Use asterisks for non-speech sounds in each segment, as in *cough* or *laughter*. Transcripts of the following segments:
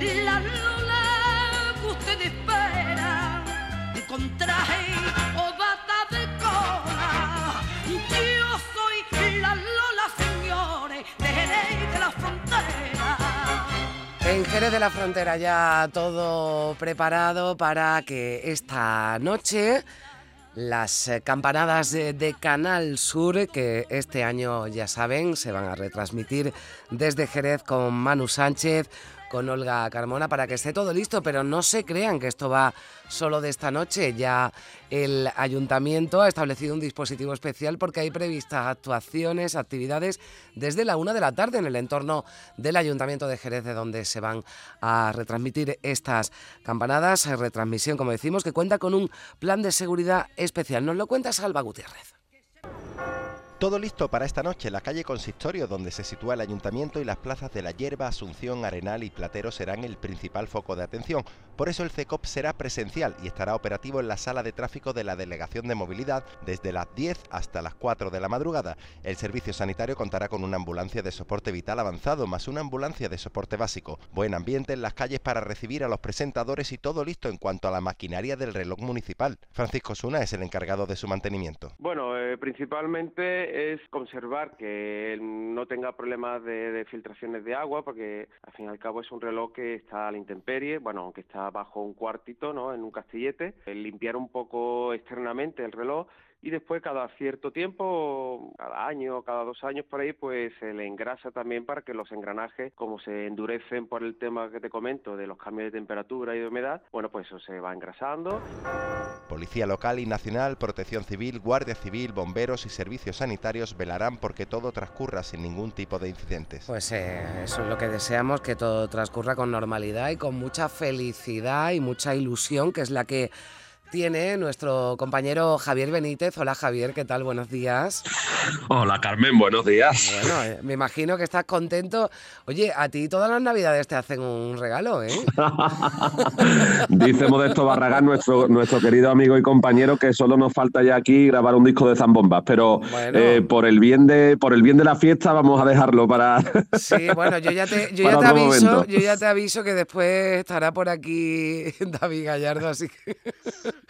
La Lola que ustedes esperan, con traje o de cola. Yo soy la Lola, señores, de Jerez de la frontera. En Jerez de la Frontera ya todo preparado para que esta noche las eh, campanadas de Canal Sur, que este año ya saben, se van a retransmitir desde Jerez con Manu Sánchez, con Olga Carmona, para que esté todo listo, pero no se crean que esto va solo de esta noche. Ya el ayuntamiento ha establecido un dispositivo especial porque hay previstas actuaciones, actividades desde la una de la tarde en el entorno del ayuntamiento de Jerez, de donde se van a retransmitir estas campanadas. Retransmisión, como decimos, que cuenta con un plan de seguridad especial. Nos lo cuenta Salva Gutiérrez. Todo listo para esta noche. La calle Consistorio, donde se sitúa el ayuntamiento, y las plazas de La Hierba, Asunción, Arenal y Platero serán el principal foco de atención. Por eso el CECOP será presencial y estará operativo en la sala de tráfico de la Delegación de Movilidad desde las 10 hasta las 4 de la madrugada. El servicio sanitario contará con una ambulancia de soporte vital avanzado más una ambulancia de soporte básico. Buen ambiente en las calles para recibir a los presentadores y todo listo en cuanto a la maquinaria del reloj municipal. Francisco Suna es el encargado de su mantenimiento. Bueno, eh, principalmente es conservar que no tenga problemas de, de, filtraciones de agua, porque al fin y al cabo es un reloj que está a la intemperie, bueno, aunque está bajo un cuartito, ¿no? En un castillete, limpiar un poco externamente el reloj y después cada cierto tiempo, cada año, cada dos años por ahí, pues se le engrasa también para que los engranajes, como se endurecen por el tema que te comento de los cambios de temperatura y de humedad, bueno, pues eso se va engrasando. Policía local y nacional, protección civil, guardia civil, bomberos y servicios sanitarios velarán porque todo transcurra sin ningún tipo de incidentes. Pues eh, eso es lo que deseamos, que todo transcurra con normalidad y con mucha felicidad y mucha ilusión, que es la que tiene nuestro compañero Javier Benítez. Hola Javier, ¿qué tal? Buenos días. Hola Carmen, buenos días. Bueno, eh, me imagino que estás contento. Oye, a ti todas las navidades te hacen un regalo, ¿eh? *laughs* Dice Modesto Barragán, nuestro, nuestro querido amigo y compañero, que solo nos falta ya aquí grabar un disco de zambombas, pero bueno. eh, por, el bien de, por el bien de la fiesta vamos a dejarlo para... Sí, bueno, yo ya te, *laughs* yo ya te aviso, yo ya te aviso que después estará por aquí *laughs* David Gallardo, así que...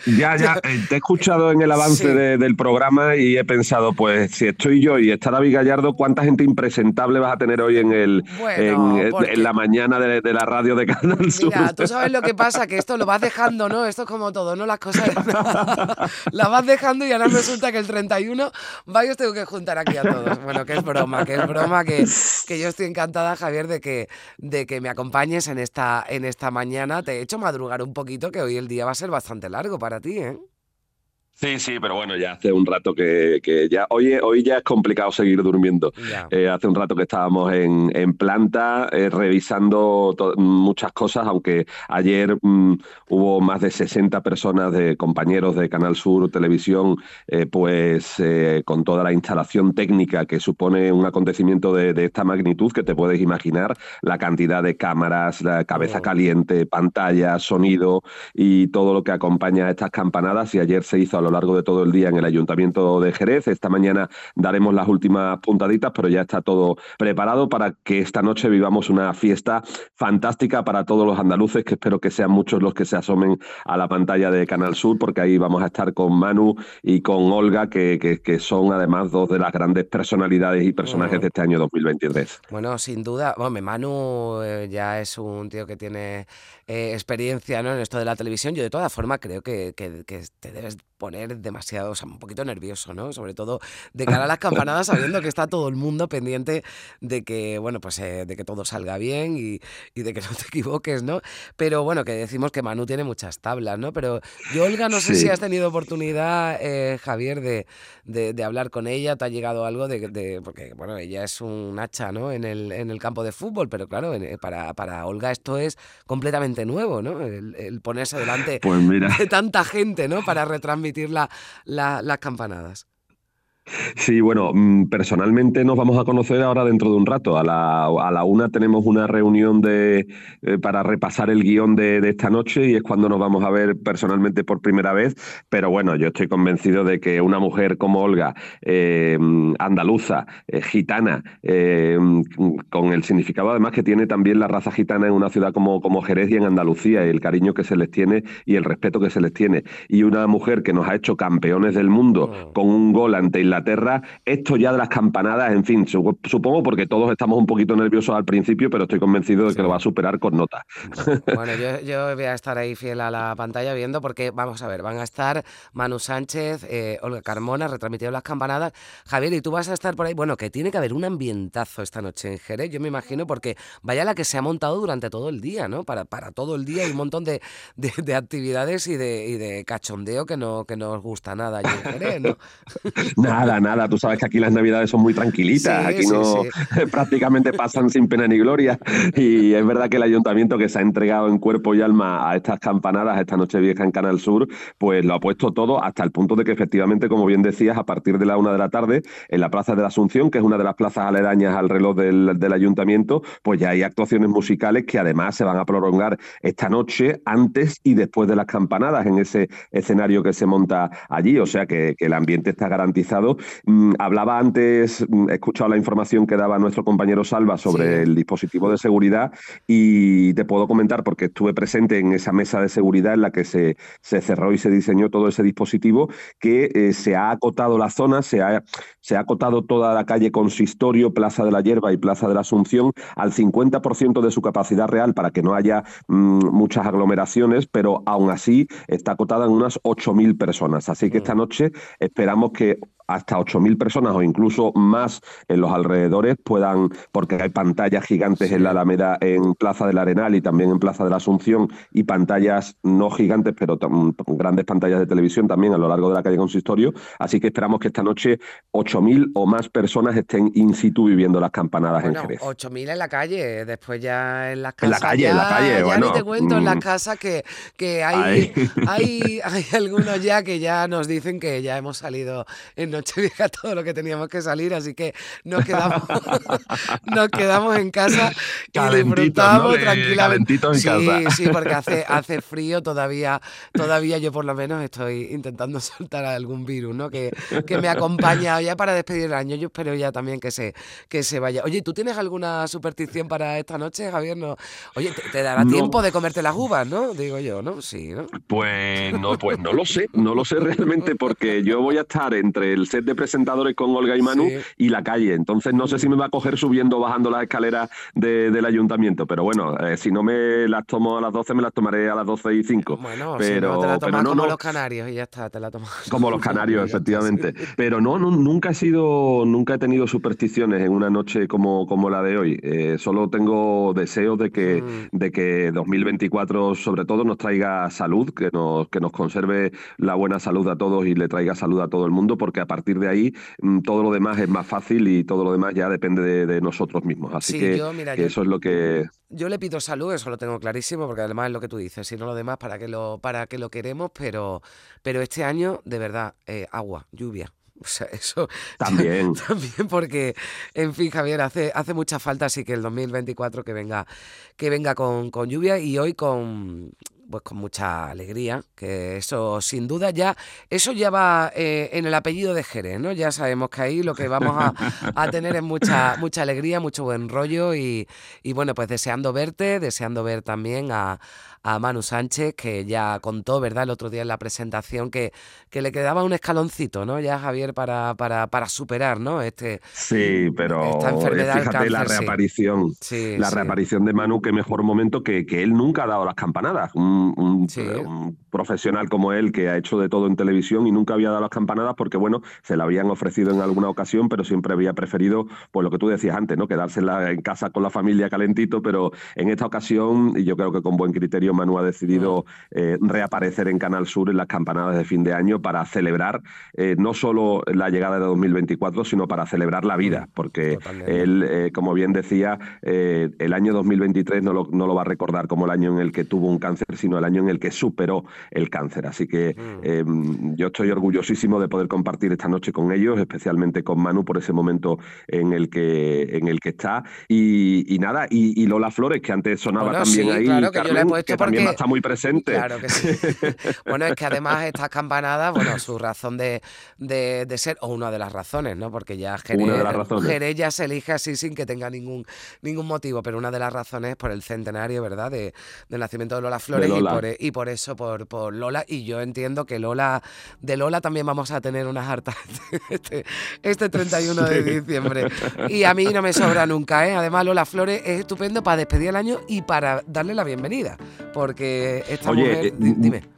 Ya, ya, eh, te he escuchado en el avance sí. de, del programa y he pensado, pues si estoy yo y está David Gallardo, ¿cuánta gente impresentable vas a tener hoy en el bueno, en, porque... en, la mañana de, de, la radio de Canal Sur? Mira, tú sabes lo que pasa, que esto lo vas dejando, ¿no? Esto es como todo, ¿no? Las cosas *laughs* la vas dejando y ahora resulta que el 31 va y os tengo que juntar aquí a todos. Bueno, que es broma, que es broma, que, que yo estoy encantada, Javier, de que, de que me acompañes en esta, en esta mañana. Te he hecho madrugar un poquito, que hoy el día va a ser bastante largo para ti, ¿eh? Sí, sí, pero bueno, ya hace un rato que, que ya. Hoy, hoy ya es complicado seguir durmiendo. Eh, hace un rato que estábamos en, en planta eh, revisando muchas cosas, aunque ayer mmm, hubo más de 60 personas de compañeros de Canal Sur Televisión, eh, pues con toda la instalación técnica que supone un acontecimiento de, de, esta magnitud, que te puedes imaginar, la cantidad de cámaras, la cabeza oh. caliente, pantalla, sonido y todo lo que acompaña a estas campanadas. Y ayer se hizo lo largo de todo el día en el Ayuntamiento de Jerez. Esta mañana daremos las últimas puntaditas, pero ya está todo preparado para que esta noche vivamos una fiesta fantástica para todos los andaluces, que espero que sean muchos los que se asomen a la pantalla de Canal Sur, porque ahí vamos a estar con Manu y con Olga, que, que, son además dos de las grandes personalidades y personajes de este año 2023. Bueno, sin duda, bueno, Manu eh, ya es un tío que tiene eh, experiencia ¿no? en esto de la televisión. Yo de todas formas creo que, que te debes poner demasiado, o sea, un poquito nervioso, ¿no? Sobre todo de cara a las campanadas, sabiendo que está todo el mundo pendiente de que, bueno, pues eh, de que todo salga bien y, de que no te equivoques, ¿no? Pero bueno, que decimos que Manu tiene muchas tablas, ¿no? Pero yo, Olga, no sé si has tenido oportunidad, eh, Javier, de, de, hablar con ella, te ha llegado algo de, porque, bueno, ella es un hacha, ¿no? En el, en el campo de fútbol, pero claro, para, para Olga esto es completamente nuevo, ¿no? El, ponerse delante pues de tanta gente, ¿no? Para retransmitir las campanadas. Sí, bueno, mm, personalmente nos vamos a conocer ahora dentro de un rato. A la, a la una tenemos una reunión de, eh, para repasar el guion de, esta noche y es cuando nos vamos a ver personalmente por primera vez. Pero bueno, yo estoy convencido de que una mujer como Olga, eh, andaluza, eh, gitana, con el significado además que tiene también la raza gitana en una ciudad como, como Jerez y en Andalucía, y el cariño que se les tiene y el respeto que se les tiene. Y una mujer que nos ha hecho campeones del mundo oh. con un gol ante Inglaterra, esto ya de las campanadas, en fin, supongo porque todos estamos un poquito nerviosos al principio, pero estoy convencido de que lo va a superar con nota. Bueno, *laughs* yo, voy a estar ahí fiel a la pantalla viendo porque, vamos a ver, van a estar Manu Sánchez, eh, Olga Carmona, retransmitiendo las campanadas. Javier, y tú vas a estar por ahí. Bueno, que tiene que haber un ambientazo esta noche en Jerez, yo me imagino, porque vaya la que se ha montado durante todo el día, ¿no? Para, para todo el día hay un montón de, de, actividades y de, y de cachondeo que no, que no os gusta nada allí en Jerez, ¿no? *laughs* nada, nada. Tú sabes que aquí las navidades son muy tranquilitas. aquí no *laughs* prácticamente pasan sin pena ni gloria. Y es verdad que el ayuntamiento que se ha entregado en cuerpo y alma a estas campanadas esta noche vieja en Canal Sur, pues lo ha puesto todo hasta el punto de que efectivamente, como bien decías, a partir de la una de la tarde, en la Plaza de la Asunción, que es una de las plazas aledañas al reloj del, del ayuntamiento, pues ya hay actuaciones musicales que además se van a prolongar esta noche, antes y después de las campanadas, en ese escenario que se monta allí. O sea que, que el ambiente está garantizado Mm, hablaba antes, mm, he escuchado la información que daba nuestro compañero Salva sobre el dispositivo de seguridad y te puedo comentar porque estuve presente en esa mesa de seguridad en la que se, se cerró y se diseñó todo ese dispositivo, que eh, se ha acotado la zona, se ha, se ha acotado toda la calle Consistorio, Plaza de la Hierba y Plaza de la Asunción al 50% de su capacidad real para que no haya mm, muchas aglomeraciones, pero aún así está acotada en unas 8.000 personas. Así que esta noche esperamos que hasta 8.000 personas o incluso más en los alrededores puedan, porque hay pantallas gigantes en la Alameda, en Plaza del Arenal y también en Plaza de la Asunción, y pantallas no gigantes, pero grandes pantallas de televisión también a lo largo de la calle Consistorio. Así que esperamos que esta noche 8.000 o más personas estén in situ viviendo las campanadas en Jerez. 8.000 en la calle, después ya en las casas. En la calle, en la calle, ya bueno. ni te cuento en las mm. casas que, que hay, hay, hay algunos ya que ya nos dicen que ya hemos salido en Nochevieja *laughs* todo lo que teníamos que salir, así que nos quedamos, *laughs* nos quedamos en casa y disfrutamos tranquilamente. En sí, casa. sí, porque hace, hace frío todavía, todavía yo por lo menos estoy intentando *laughs* soltar algún virus, ¿no? Que, que me acompaña ya para despedir el año. Yo espero ya también que se, que se vaya. Oye, ¿tú tienes alguna superstición para esta noche, Javier? No. Oye, te, dará tiempo de comerte las uvas, ¿no? Digo yo, ¿no? Sí, ¿no? Pues no, pues no lo sé, no lo sé realmente porque yo voy a estar entre el set de presentadores con Olga y Manu y la calle. Entonces no sé si me va a coger subiendo o bajando las escaleras del ayuntamiento. Pero bueno, eh, si no me las tomo a las 12, me las tomaré a las 12 y 5. Bueno, pero, te la tomas como los canarios y ya está, te la tomas. Como los canarios, *laughs* efectivamente. Pero no, no, nunca he sido, nunca he tenido supersticiones en una noche como, como la de hoy. Eh, solo tengo deseos de que, mm. de que 2024 sobre todo nos traiga salud, que nos, que nos conserve la buena salud a todos y le traiga salud a todo el mundo, porque a partir de ahí mm, todo lo demás es más fácil y todo lo demás ya depende de, nosotros mismos. Así que, eso es lo que... Yo le pido salud, eso lo tengo clarísimo, porque además es lo que tú dices, si no lo demás, ¿para qué lo, para qué lo queremos? Pero, pero este año, de verdad, eh, agua, lluvia. *laughs* O sea, eso también. *laughs* también porque, en fin, Javier, hace, hace mucha falta así que el 2024 que venga, que venga con, con lluvia y hoy con, pues con mucha alegría, que eso sin duda ya, eso ya va eh, en el apellido de Jerez, ¿no? Ya sabemos que ahí lo que vamos a, tener es mucha, mucha alegría, mucho buen rollo y, y bueno, pues deseando verte, deseando ver también a, a Manu Sánchez, que ya contó, ¿verdad?, el otro día en la presentación que, que le quedaba un escaloncito, ¿no? Ya, Javier, para, para, para superar, ¿no? Este, sí, pero esta enfermedad fíjate la reaparición, la reaparición de Manu, qué mejor momento que, que él nunca ha dado las campanadas. Un un, profesional como él que ha hecho de todo en televisión y nunca había dado las campanadas porque, bueno, se la habían ofrecido en alguna ocasión, pero siempre había preferido, pues lo que tú decías antes, ¿no? Quedársela en casa con la familia calentito, pero en esta ocasión, y yo creo que con buen criterio, Manu ha decidido eh, reaparecer en Canal Sur en las campanadas de fin de año para celebrar eh, no solo la llegada de 2024, sino para celebrar la vida, porque él, eh, como bien decía, el año 2023 no lo, no lo va a recordar como el año en el que tuvo un cáncer, sino el año en el que superó el cáncer. Así que mm. em, yo estoy orgullosísimo de poder compartir esta noche con ellos, especialmente con Manu por ese momento en el que, en el que está. Y, nada, y, Lola Flores, que antes sonaba también ahí, que, también está muy presente. Claro que sí. *laughs* bueno, es que además estas campanadas, bueno, su razón de, de, ser, o una de las razones, ¿no? Porque ya Jerez, ya se elige así sin que tenga ningún, ningún motivo, pero una de las razones es por el centenario, ¿verdad? De, del nacimiento de Lola Flores Y, por, eso, por, por Lola. Y yo entiendo que Lola, de Lola también vamos a tener unas hartas *laughs* este, este 31 de diciembre. Y a mí no me sobra nunca, ¿eh? Además, Lola Flores es estupendo para despedir el año y para darle la bienvenida. Porque esta mujer. Eh, dime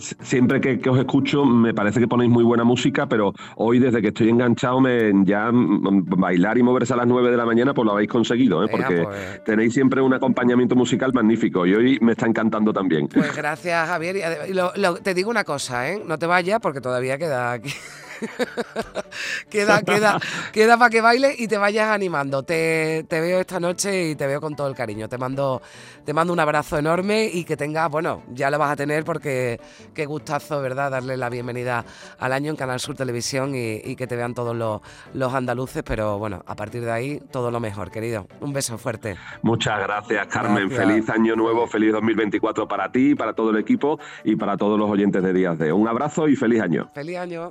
siempre que, os escucho me parece que ponéis muy buena música, pero hoy desde que estoy enganchado me, ya bailar y moverse a las 9 de la mañana pues lo habéis conseguido, ¿eh? porque pues. tenéis siempre un acompañamiento musical magnífico y hoy me está encantando también. Pues gracias Javier. Y te digo una cosa, ¿eh? no te vayas porque todavía queda aquí. *laughs* queda, queda, queda para que bailes y te vayas animando. Te, veo esta noche y te veo con todo el cariño. Te mando, te mando un abrazo enorme y que tengas, bueno, ya lo vas a tener porque qué gustazo, ¿verdad? Darle la bienvenida al año en Canal Sur Televisión y, que te vean todos los, los, andaluces. Pero bueno, a partir de ahí, todo lo mejor, querido. Un beso fuerte. Muchas gracias, Carmen. Feliz año nuevo, feliz 2024 para ti, para todo el equipo y para todos los oyentes de Días de. Un abrazo y feliz año. Feliz año.